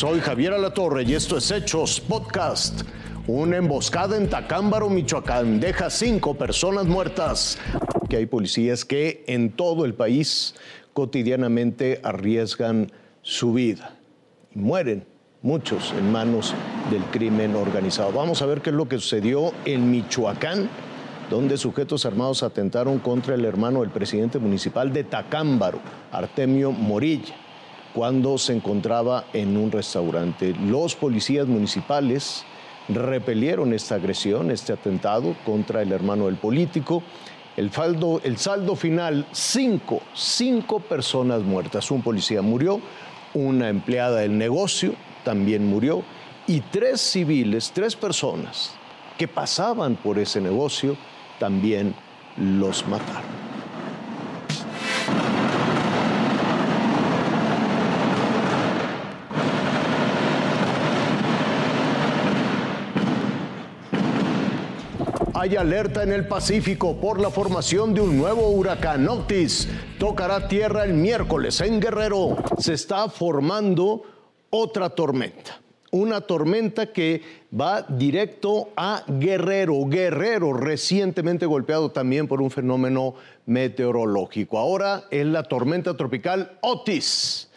Soy Javier Alatorre y esto es Hechos Podcast. Una emboscada en Tacámbaro, Michoacán, deja cinco personas muertas. Que hay policías que en todo el país cotidianamente arriesgan su vida y mueren muchos en manos del crimen organizado. Vamos a ver qué es lo que sucedió en Michoacán, donde sujetos armados atentaron contra el hermano del presidente municipal de Tacámbaro, Artemio Morilla, cuando se encontraba en un restaurante. Los policías municipales repelieron esta agresión, este atentado contra el hermano del político. El, saldo final, cinco, cinco personas muertas. Un policía murió, una empleada del negocio también murió y tres civiles, tres personas que pasaban por ese negocio también los mataron. Hay alerta en el Pacífico por la formación de un nuevo huracán Otis. Tocará tierra el miércoles en Guerrero. Se está formando otra tormenta. Una tormenta que va directo a Guerrero. Guerrero recientemente golpeado también por un fenómeno meteorológico. Ahora es la tormenta tropical Otis.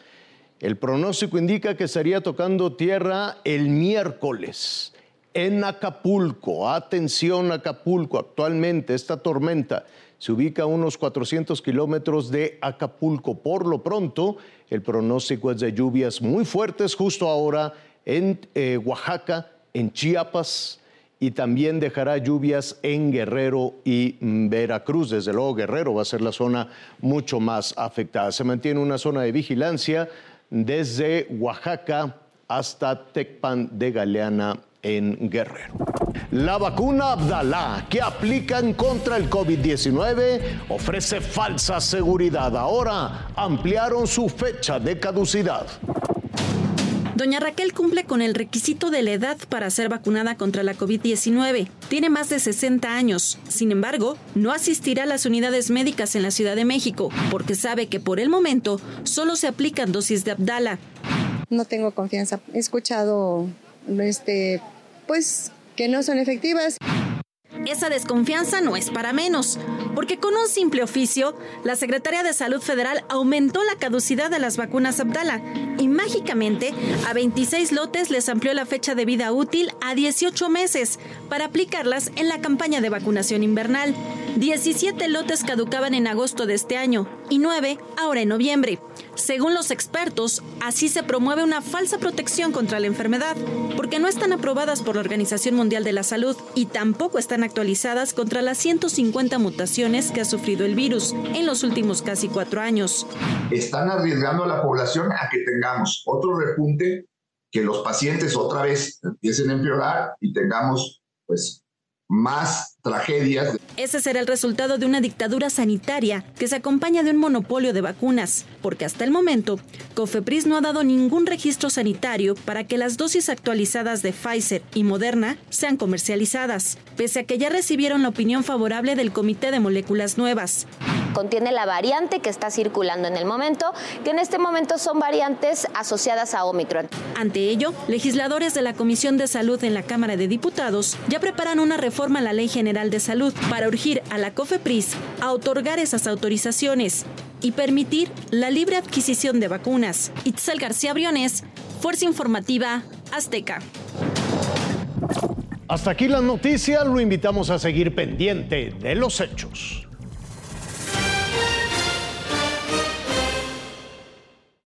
El pronóstico indica que estaría tocando tierra el miércoles en Acapulco. Atención Acapulco, actualmente esta tormenta se ubica a unos 400 kilómetros de Acapulco. Por lo pronto, el pronóstico es de lluvias muy fuertes justo ahora en eh, Oaxaca, en Chiapas, y también dejará lluvias en Guerrero y Veracruz. Desde luego, Guerrero va a ser la zona mucho más afectada. Se mantiene una zona de vigilancia desde Oaxaca hasta Tecpan de Galeana en Guerrero. La vacuna Abdalá, que aplican contra el COVID-19, ofrece falsa seguridad. Ahora ampliaron su fecha de caducidad. Doña Raquel cumple con el requisito de la edad para ser vacunada contra la COVID-19. Tiene más de 60 años. Sin embargo, no asistirá a las unidades médicas en la Ciudad de México porque sabe que por el momento solo se aplican dosis de Abdala. No tengo confianza. He escuchado este, pues que no son efectivas. Esa desconfianza no es para menos, porque con un simple oficio, la Secretaría de Salud Federal aumentó la caducidad de las vacunas Abdala y mágicamente a 26 lotes les amplió la fecha de vida útil a 18 meses para aplicarlas en la campaña de vacunación invernal. 17 lotes caducaban en agosto de este año y 9 ahora en noviembre. Según los expertos, así se promueve una falsa protección contra la enfermedad, porque no están aprobadas por la Organización Mundial de la Salud y tampoco están actualizadas contra las 150 mutaciones que ha sufrido el virus en los últimos casi cuatro años. Están arriesgando a la población a que tengamos otro repunte, que los pacientes otra vez empiecen a empeorar y tengamos pues más tragedias. Ese será el resultado de una dictadura sanitaria que se acompaña de un monopolio de vacunas, porque hasta el momento, Cofepris no ha dado ningún registro sanitario para que las dosis actualizadas de Pfizer y Moderna sean comercializadas, pese a que ya recibieron la opinión favorable del Comité de Moléculas Nuevas contiene la variante que está circulando en el momento, que en este momento son variantes asociadas a Omicron. Ante ello, legisladores de la Comisión de Salud en la Cámara de Diputados ya preparan una reforma a la Ley General de Salud para urgir a la COFEPRIS a otorgar esas autorizaciones y permitir la libre adquisición de vacunas. Itzel García Briones, Fuerza Informativa Azteca. Hasta aquí la noticia, lo invitamos a seguir pendiente de los hechos.